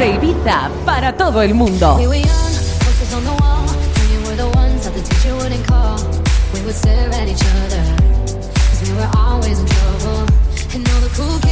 de Ibiza para todo el mundo. We were always in trouble And all the cool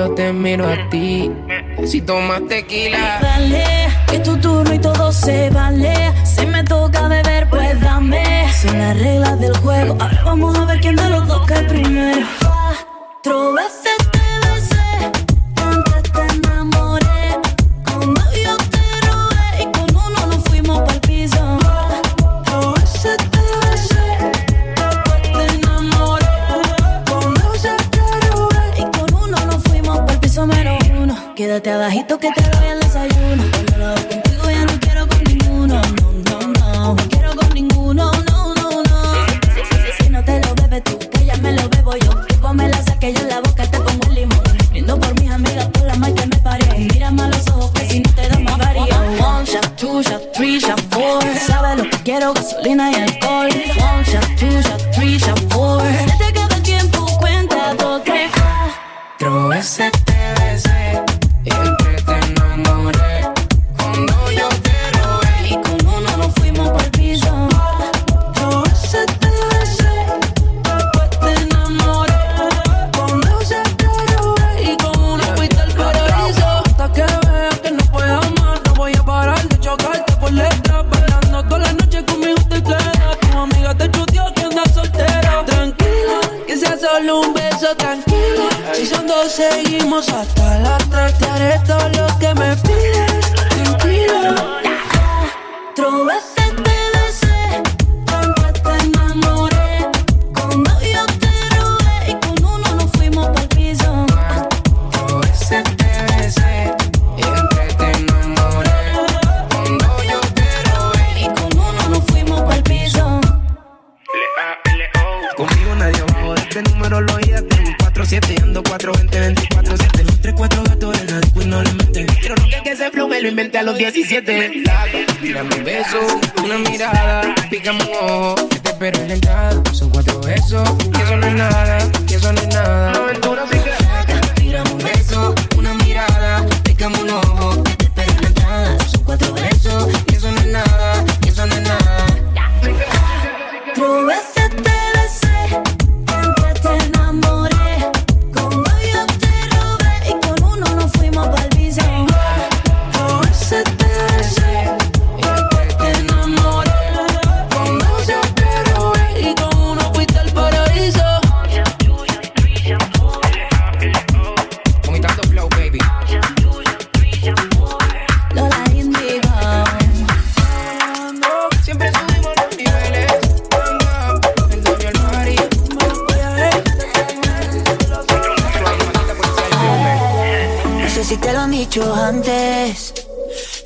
solo te miro a ti. Si tomas tequila Quédate abajito que te lo voy a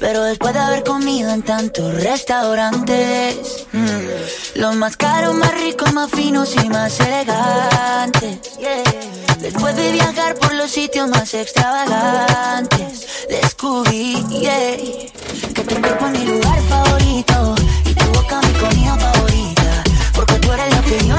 Pero después de haber comido en tantos restaurantes, los más caros, más ricos, más finos y más elegantes. Después de viajar por los sitios más extravagantes, descubrí que tu cuerpo es mi lugar favorito y tu boca mi comida favorita, porque tú eres la que yo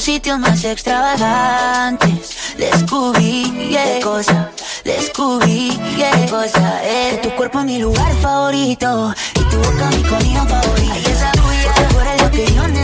los sitios más extravagantes. Descubrí yeah, cosa, descubrí yeah, cosa. Eh. Que tu cuerpo es mi lugar favorito y tu boca mi comida favorita. Ay, esa tuya, tú eres lo que yo necesito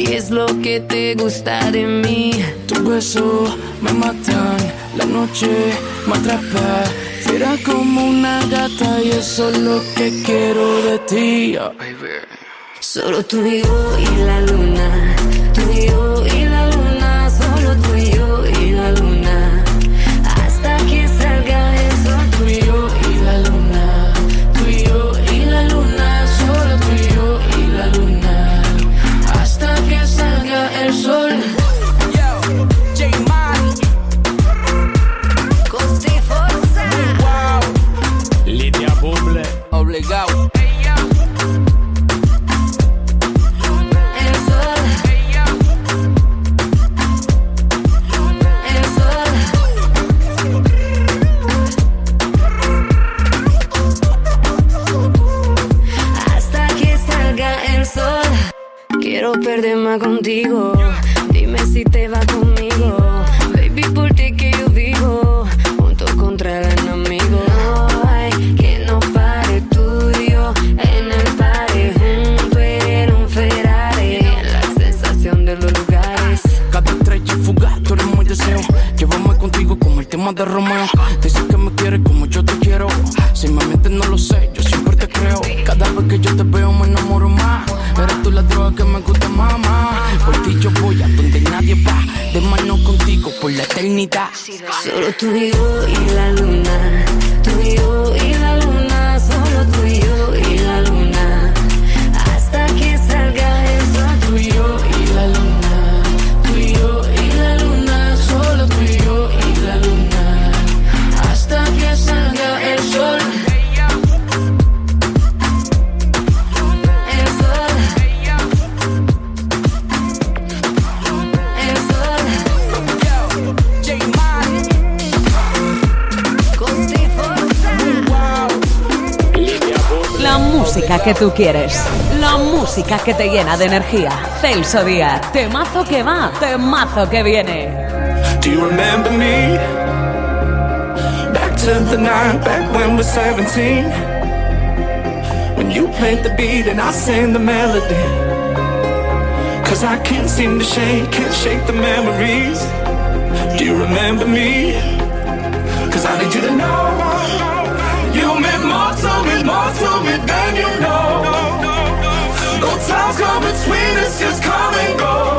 y es lo que te gusta de mí. Tu beso me matan, la noche me atrapa. Será como una gata y eso es lo que quiero de ti. Solo tú y yo y la luna. que tú quieres. La música que te llena de energía. Celso Díaz, temazo que va, temazo que viene. Do you remember me? Back to the night, back when we're 17. When you played the beat and I sang the melody. Cause I can't seem to shake, can't shake the memories. Do you remember me? Cause I need you to between us just come and go.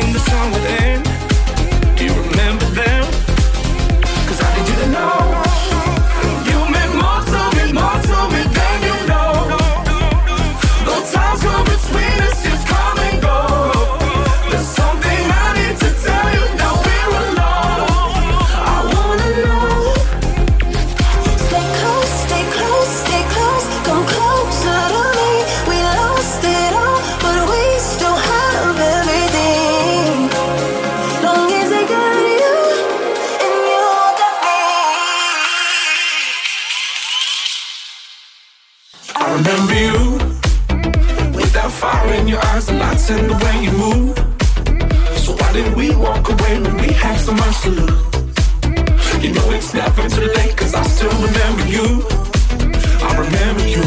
sing the song within I remember you with that fire in your eyes, the lights and the way you move. So why did we walk away when we had so much to lose? You know it's never too late, cause I still remember you. I remember you.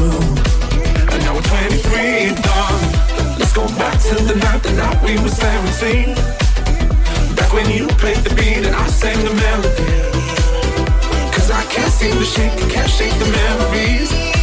And now we're 23 and done. Let's go back to the night, the night we were 17. Back when you played the beat and I sang the melody. Cause I can't seem to shake, can't shake the memories.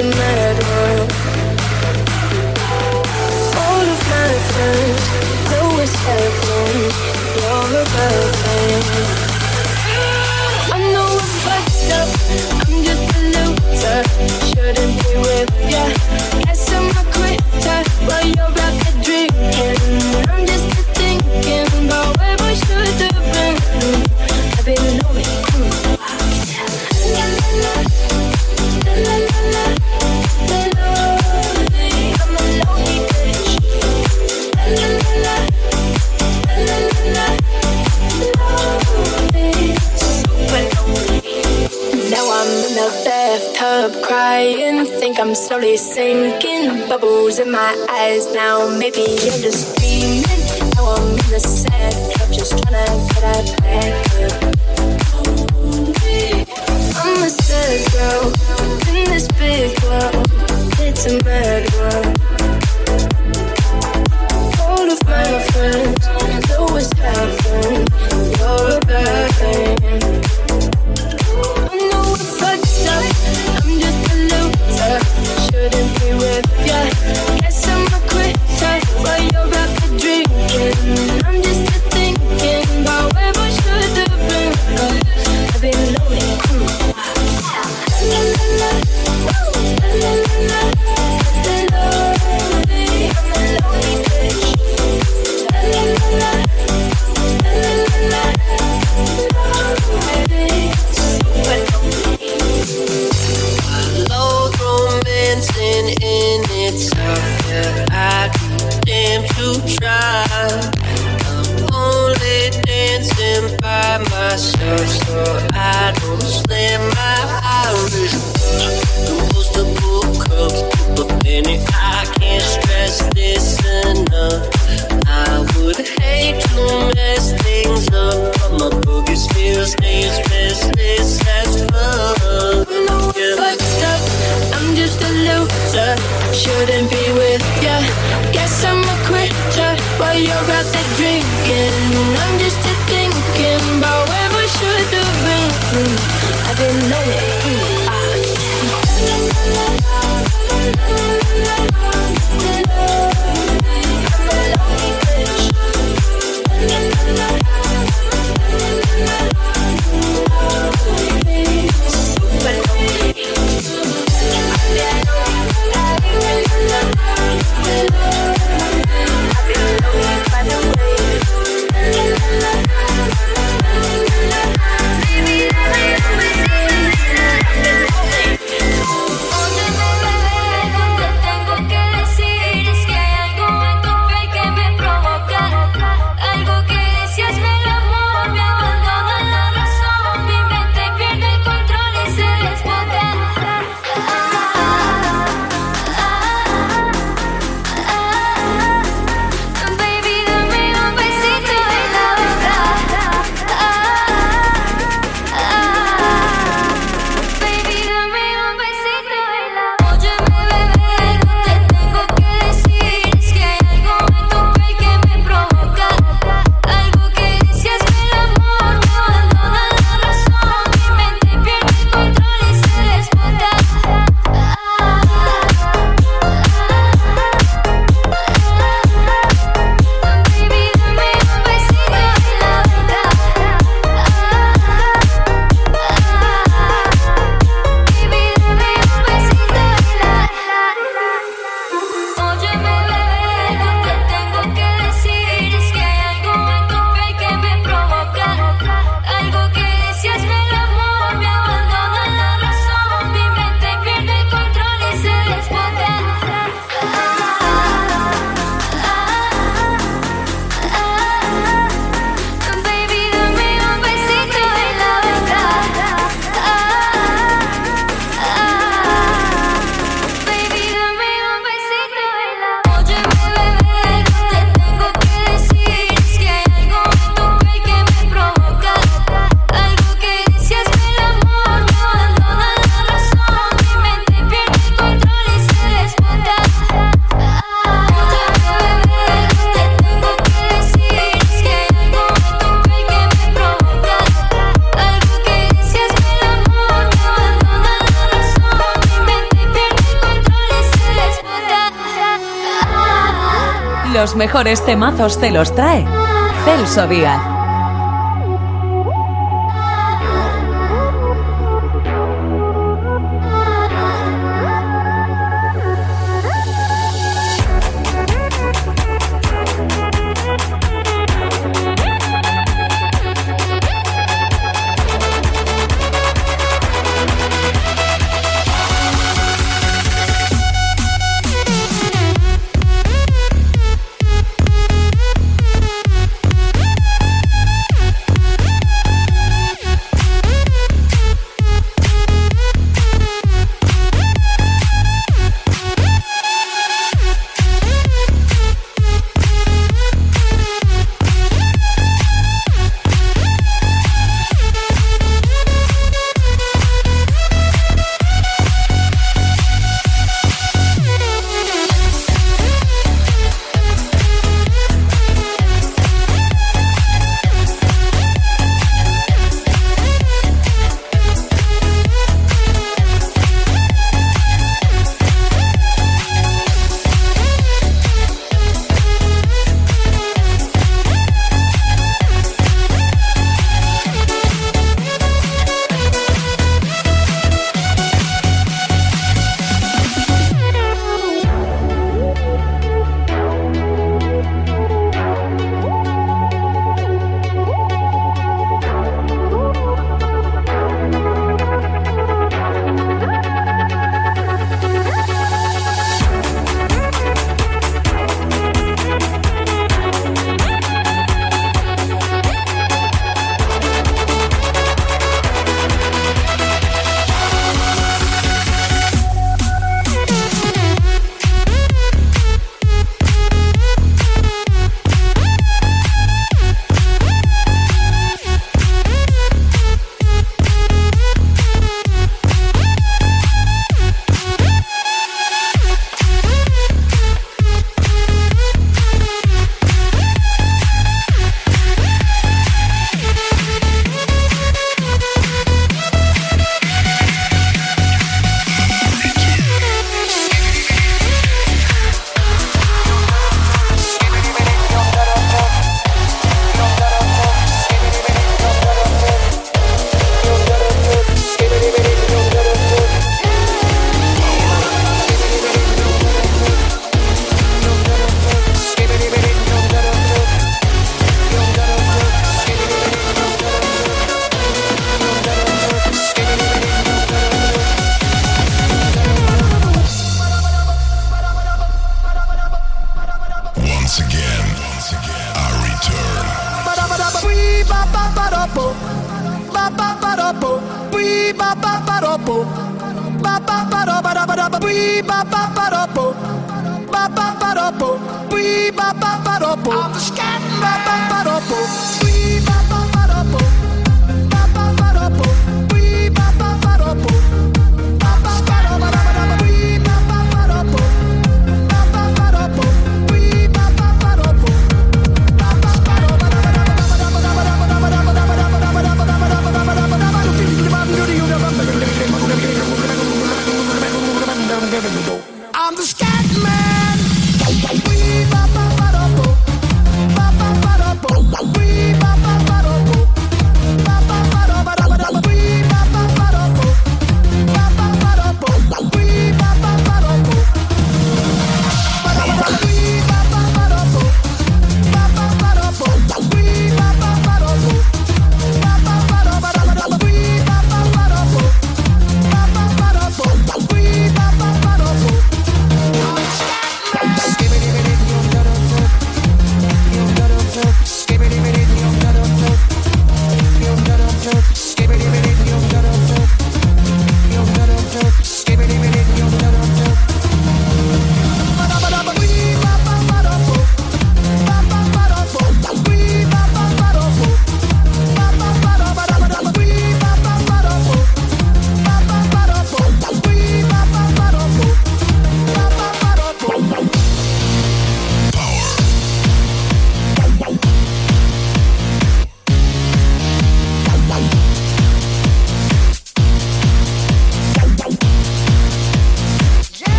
a mad. All of my friends know what's happening. You're a thing. I know I fucked up. I'm just a loser. Shouldn't be with ya. Guess I'm a quitter while you're I'm slowly sinking. Bubbles in my eyes now. Maybe I'm just dreaming. Now I'm in the sad cup, just trying to get out back up. I'm a sad girl in this big world. It's a mad world. All of my friends to try. I'm only dancing by myself, so I don't slam my Irish. Compostable cups, but penny, I can't stress this enough. I would hate to mess things up, but my boogie still stays restless as fuck. No, Yeah. fucked up. I'm just a loser. Shouldn't be with ya. While you're out there drinking. I'm just a thinking about where I should have been. Lonely bitch. Super lonely. I've Los mejores temazos te los trae Celso Díaz.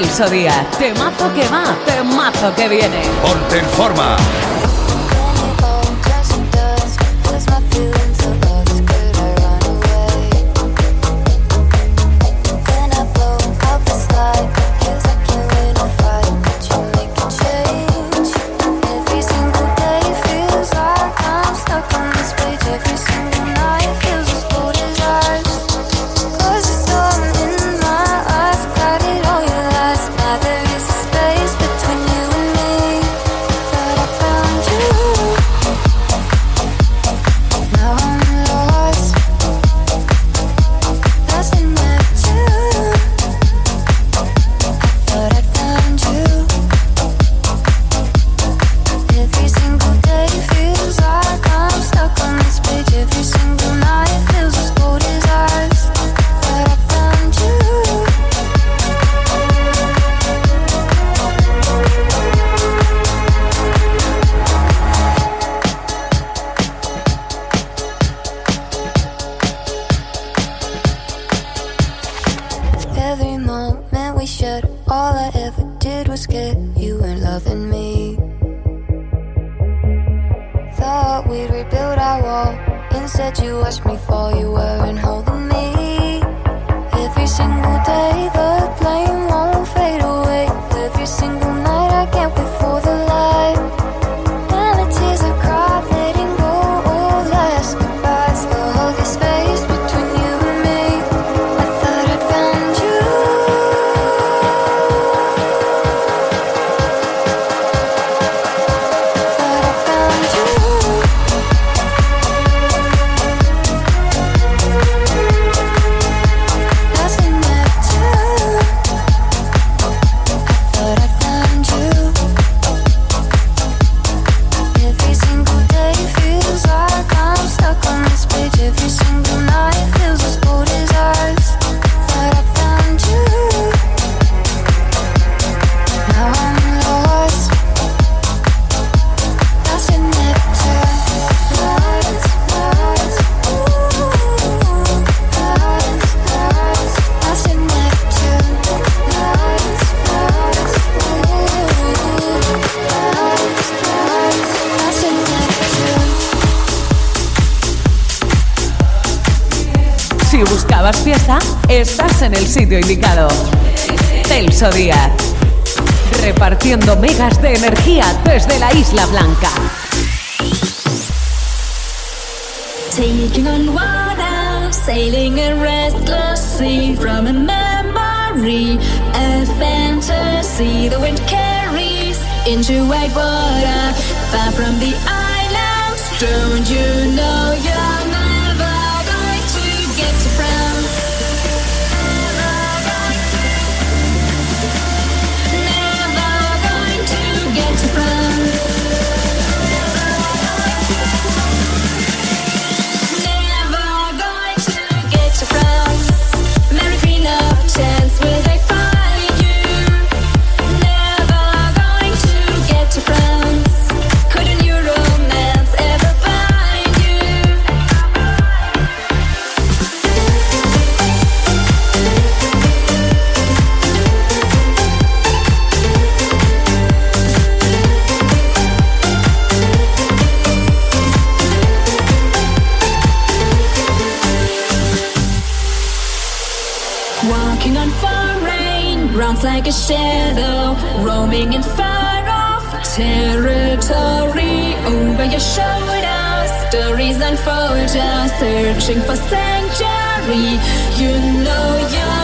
Celso Díaz. Temazo que va, temazo que viene. Ponte en forma. en el sitio indicado. Celso Díaz. Repartiendo megas de energía desde la Isla Blanca. Taking on water, sailing a restless sea from a memory, a fantasy. The wind carries into white water, far from the islands. Don't you know you're you showed us. reason for just searching for sanctuary. You know you're.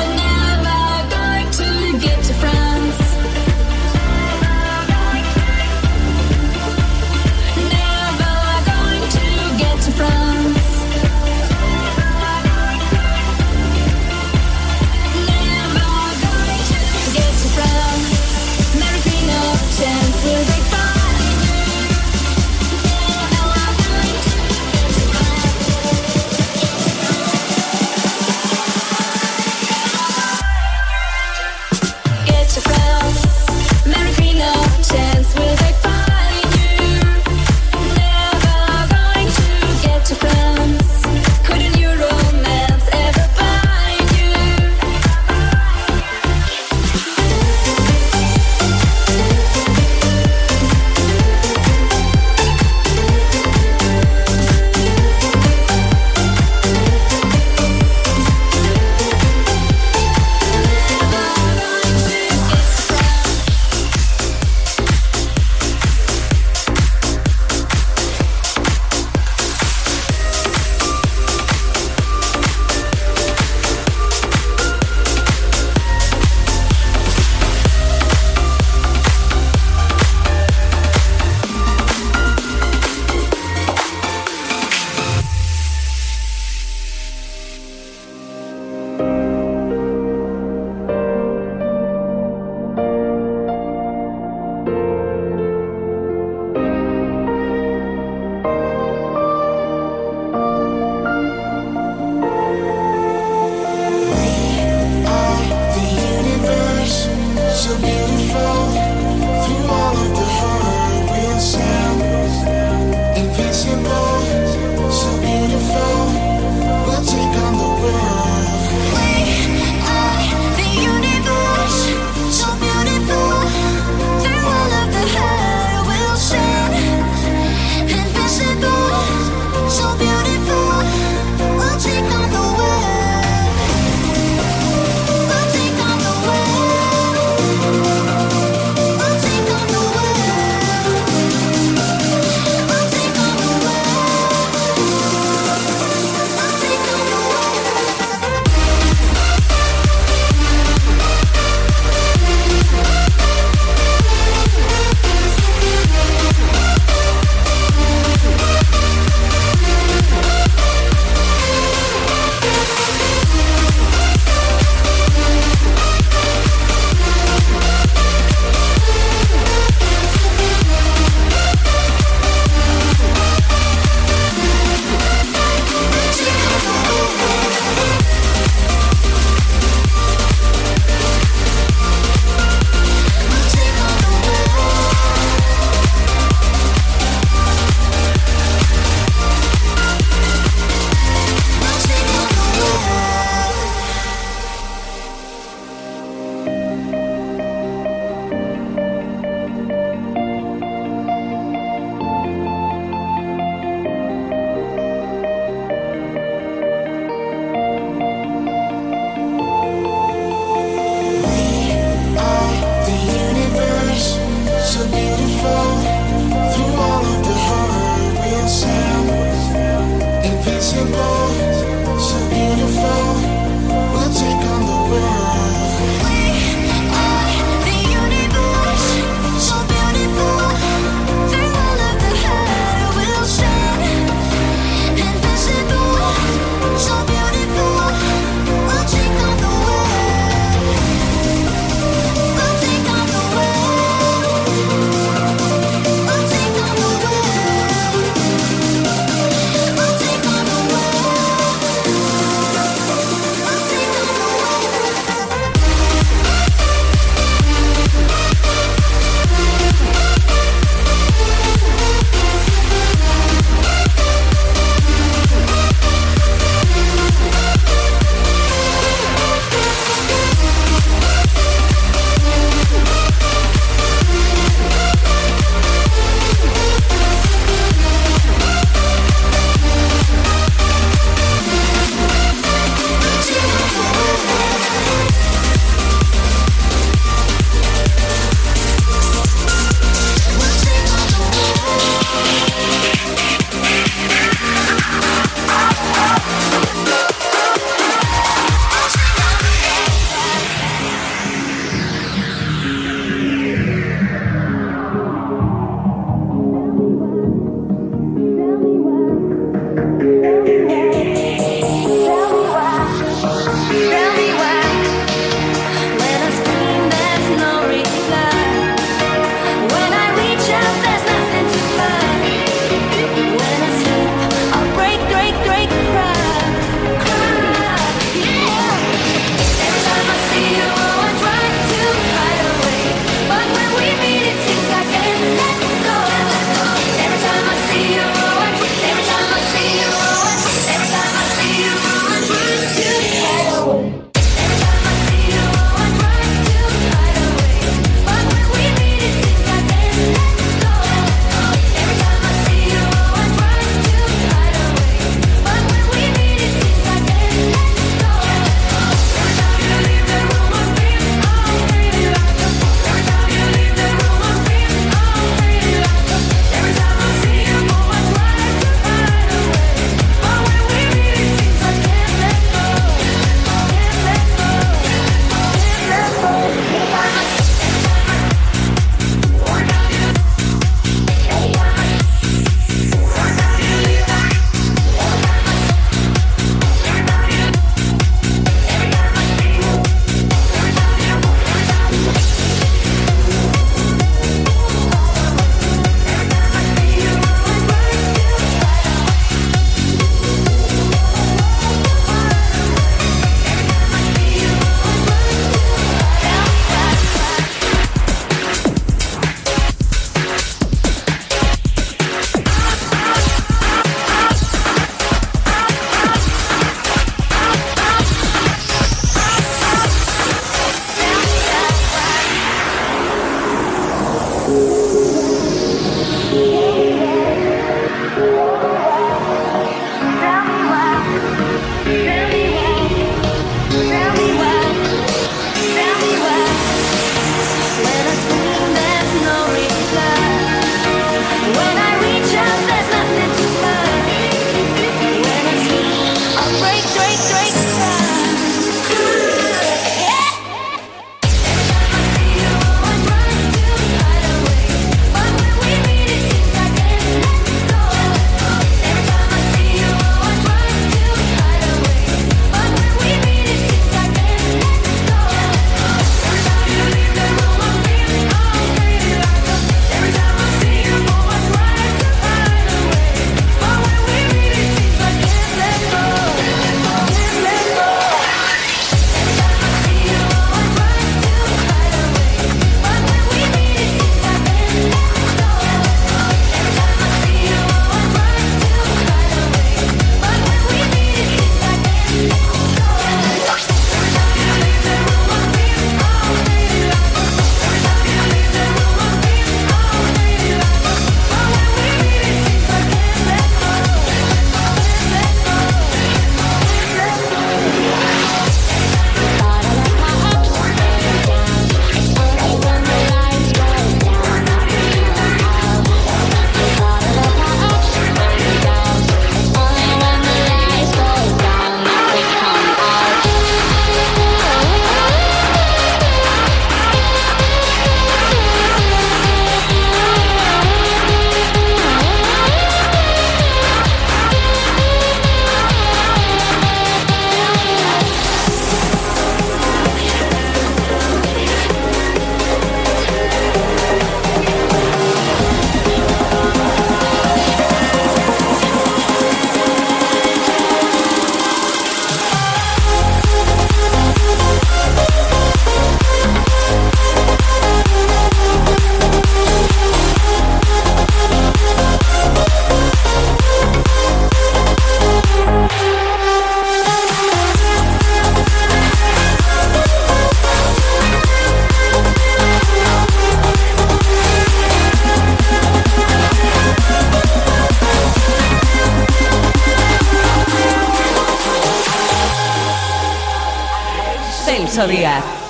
Celso Díaz.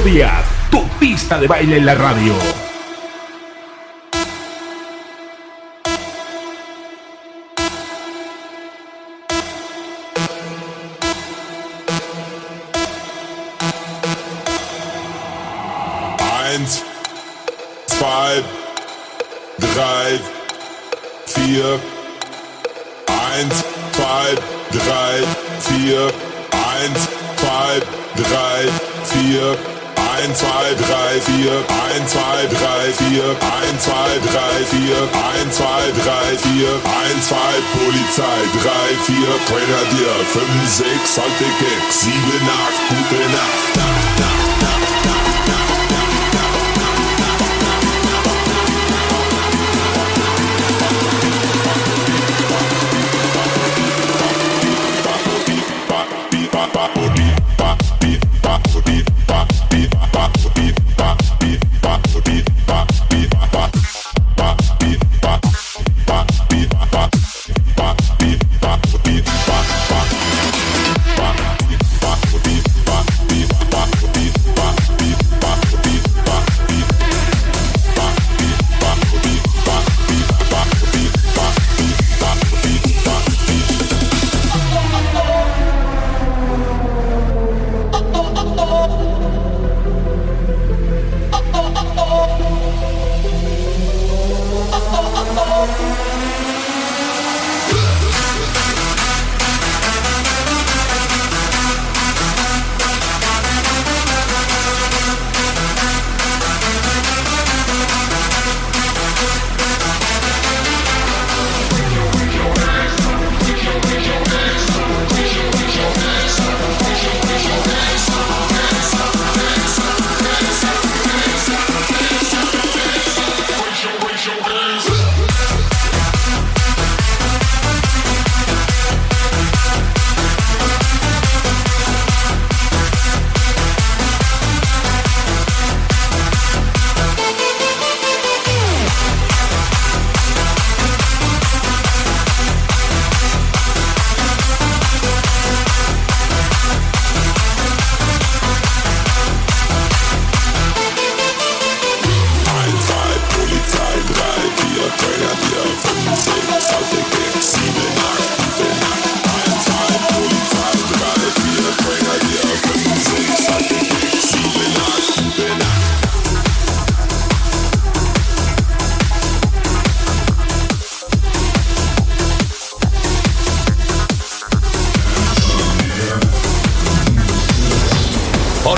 Díaz, tu pista de baile en la radio. Polizei, 3, 4, Grenadier, 5, 6, Halte Kick, 7, 8, gute Nacht, Nacht, Nacht,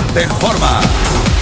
ponte en forma.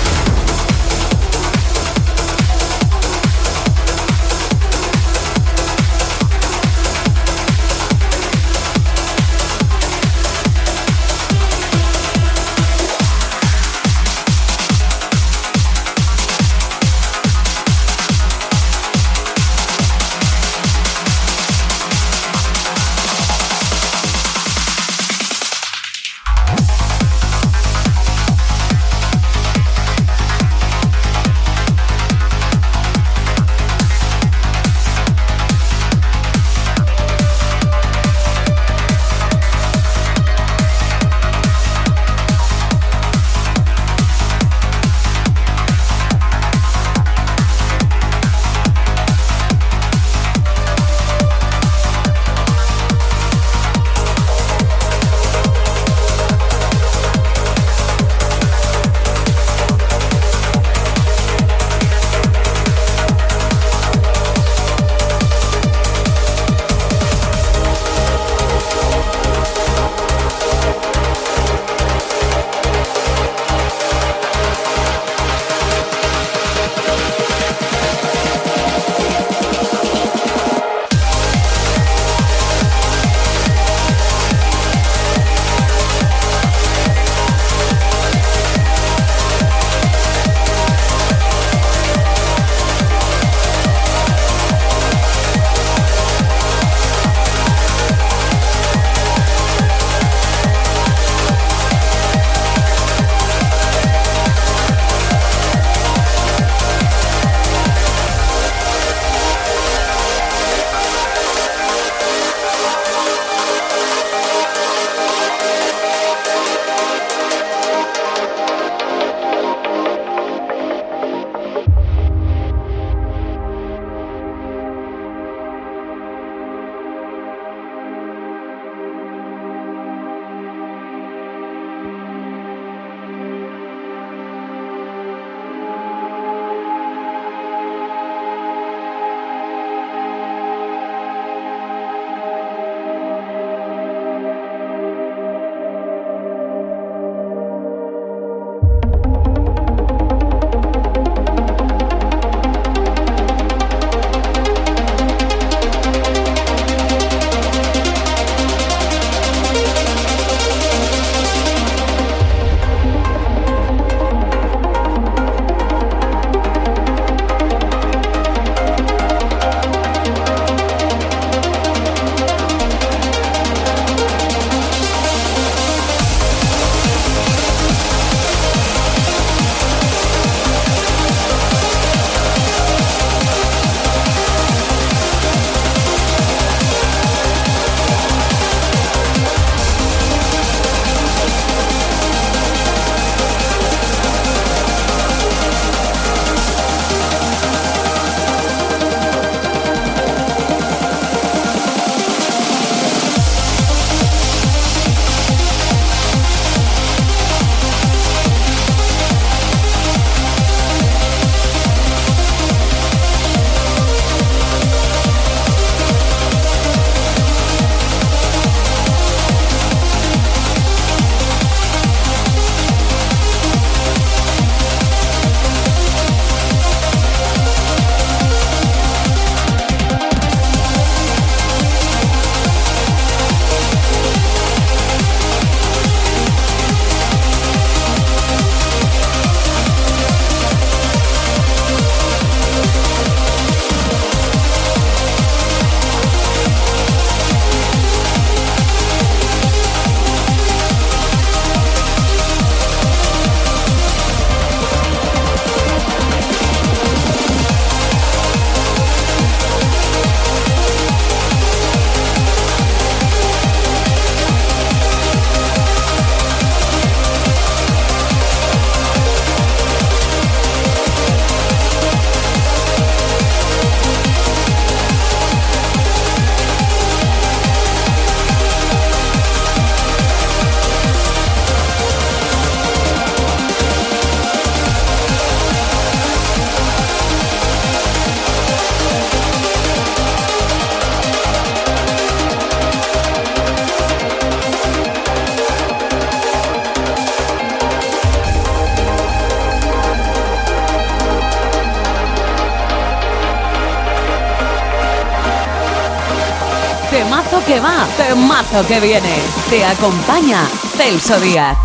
Que va, temazo que viene. Te acompaña Celso Díaz.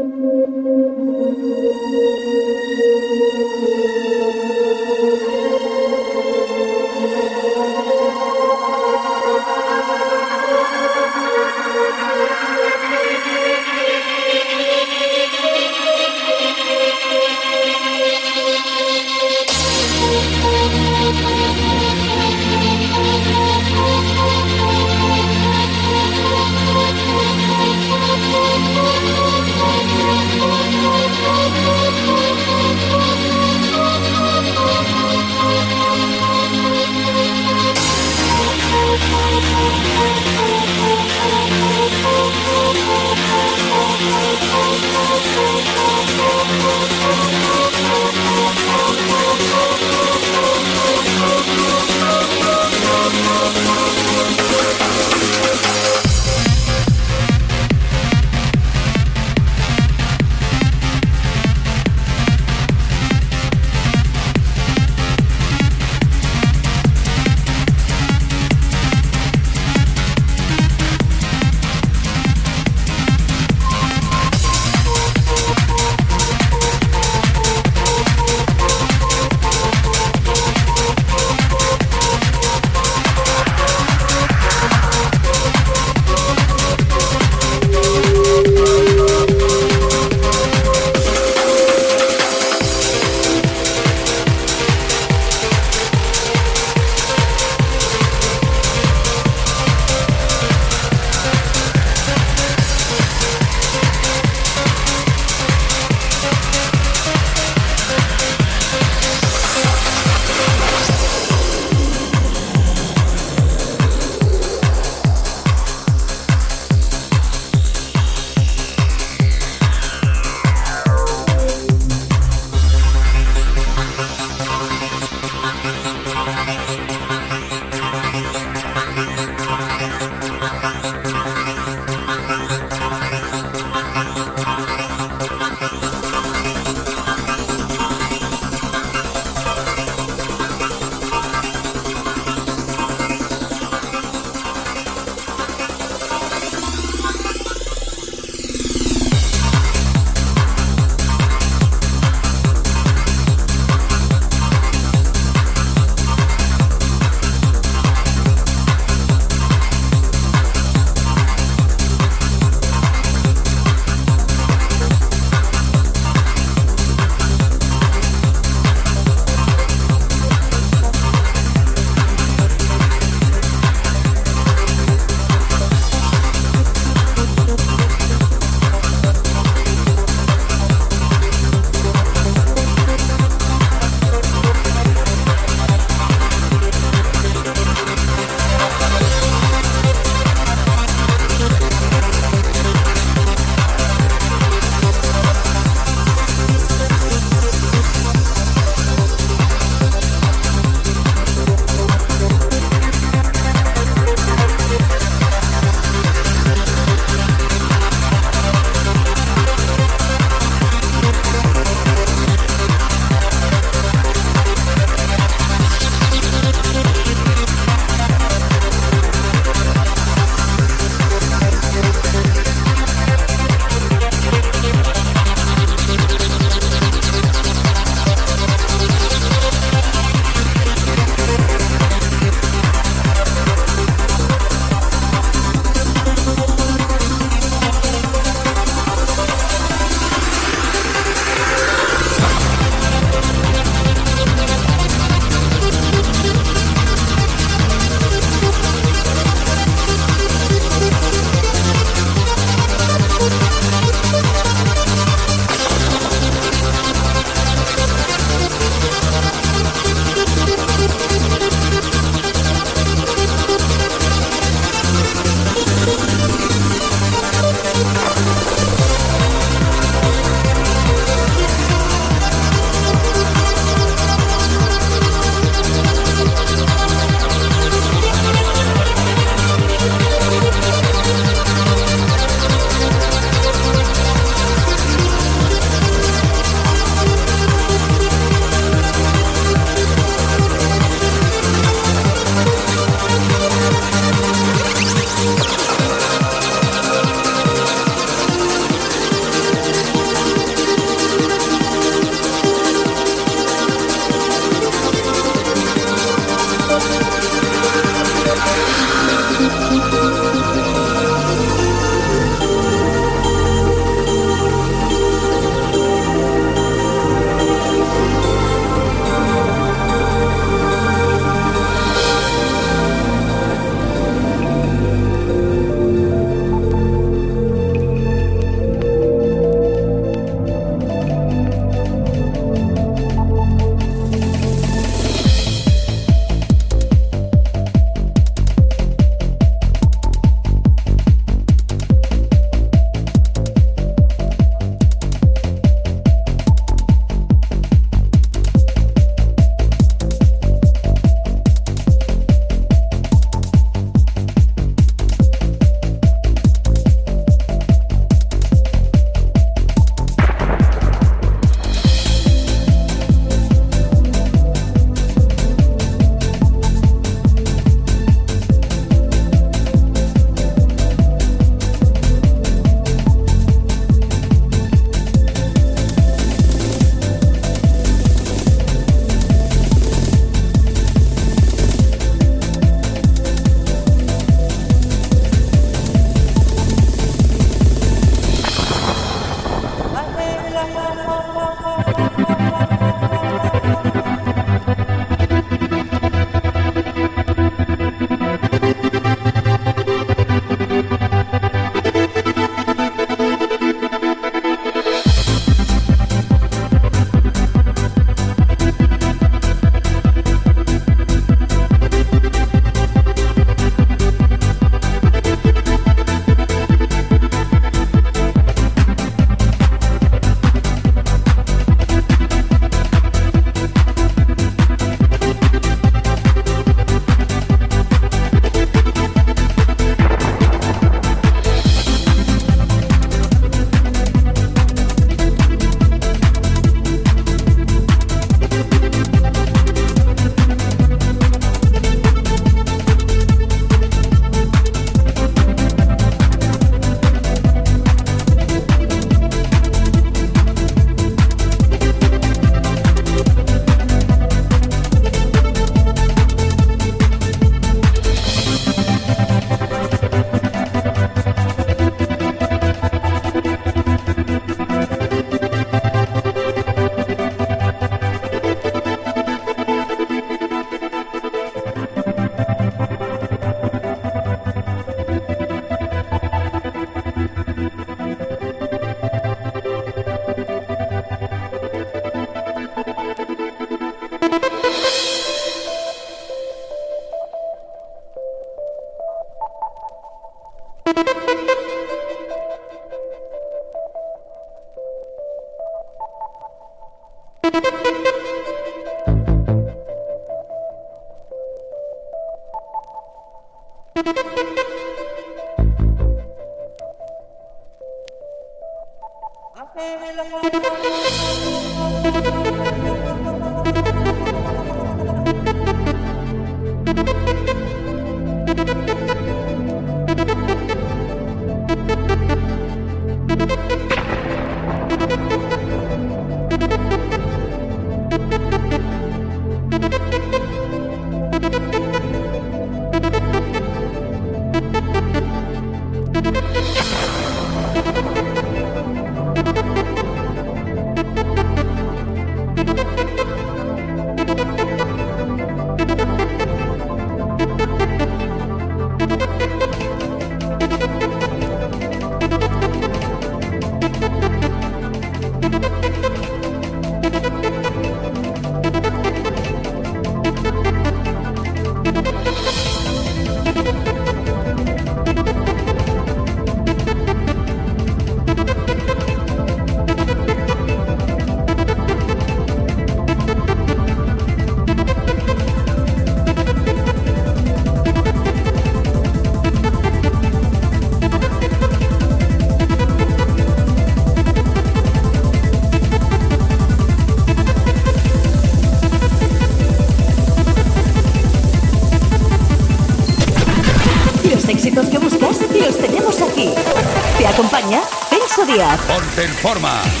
En forma.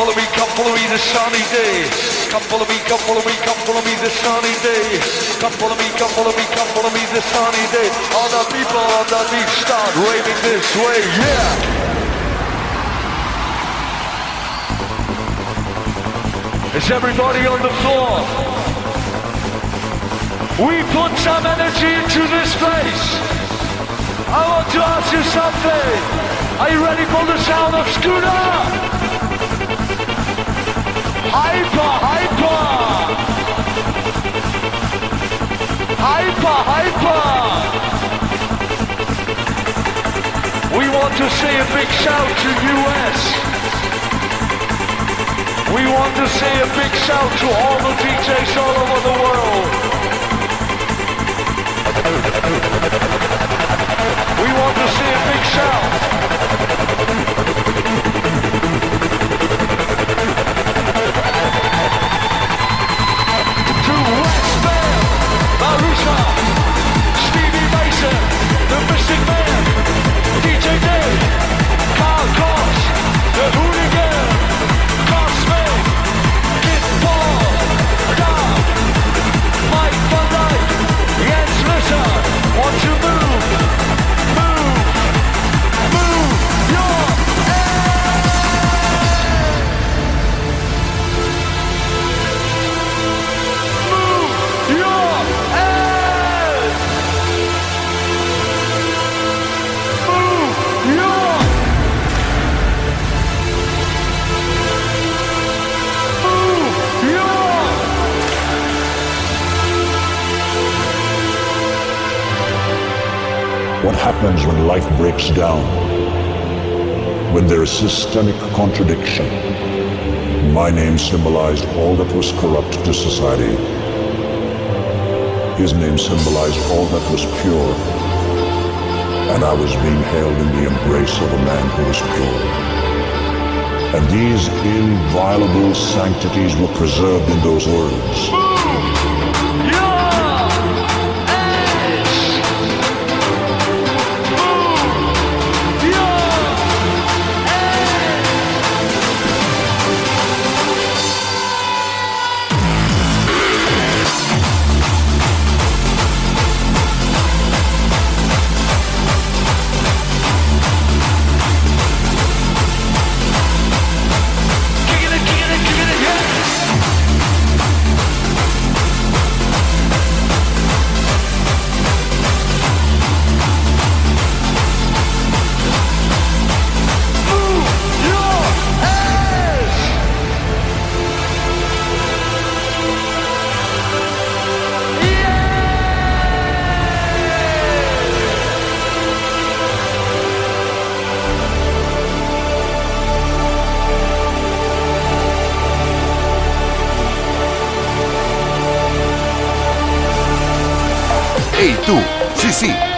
Follow me, come follow me, this sunny day. Come follow me, come follow me, come follow me this sunny day. Come follow me, come follow me, come follow me this sunny day. All the people on the beach start waving this way, yeah. Is everybody on the floor? We put some energy into this place. I want to ask you something. Are you ready for the sound of Scooter? Hyper, hyper! Hyper, hyper! We want to say a big shout to US. We want to say a big shout to all the DJs all over the world. We want to see a big shout. Mystic Man, happens when life breaks down? When there is systemic contradiction? My name symbolized all that was corrupt to society. His name symbolized all that was pure. And I was being held in the embrace of a man who was pure. And these inviolable sanctities were preserved in those words.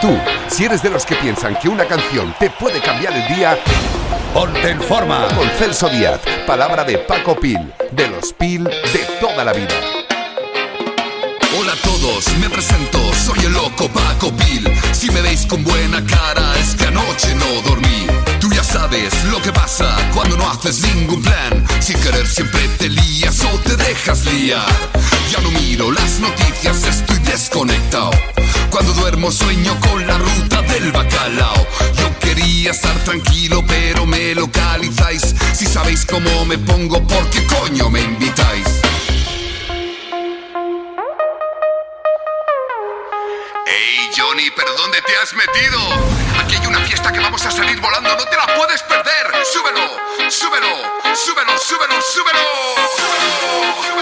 Tú, si eres de los que piensan que una canción te puede cambiar el día, ponte en forma con Celso Díaz, palabra de Paco Pil, de los Pil de toda la vida. Hola a todos, me presento, soy el loco Paco Pil. Si me veis con buena cara es que anoche no dormí. Tú ya sabes lo que pasa cuando no haces ningún plan. Sin querer siempre te lías o te dejas liar. Ya no miro las noticias, estoy desconectado. Cuando duermo sueño con la ruta del bacalao. Yo quería estar tranquilo, pero me localizáis. Si sabéis cómo me pongo, ¿por qué coño me invitáis? Johnny, ¿pero dónde te has metido? Aquí hay una fiesta que vamos a salir volando, no te la puedes perder. Súbelo, súbelo, súbelo, súbelo, súbelo. Que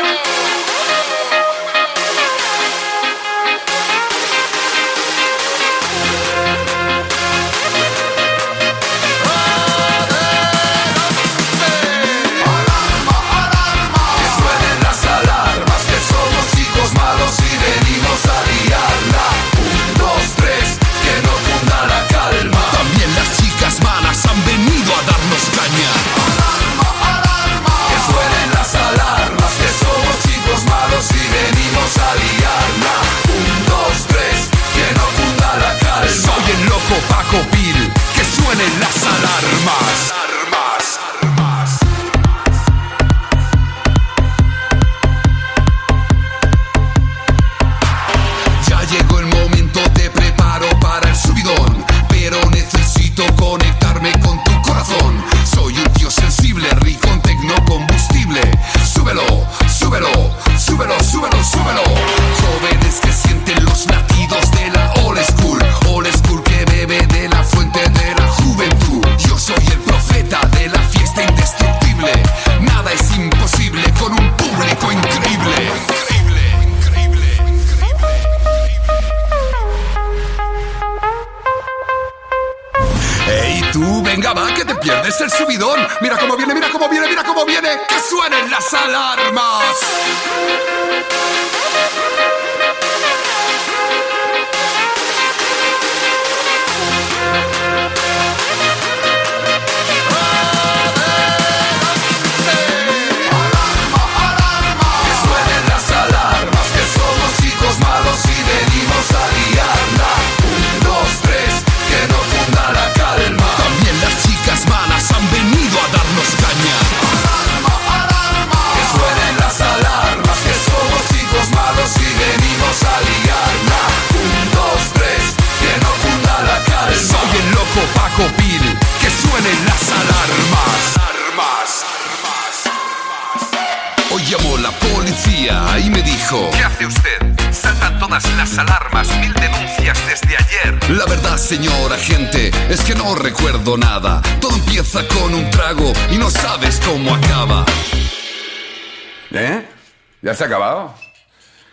se ha acabado.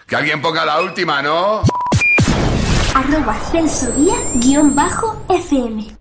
Que alguien ponga la última, ¿no? Arroba Celso Díaz guion bajo FM.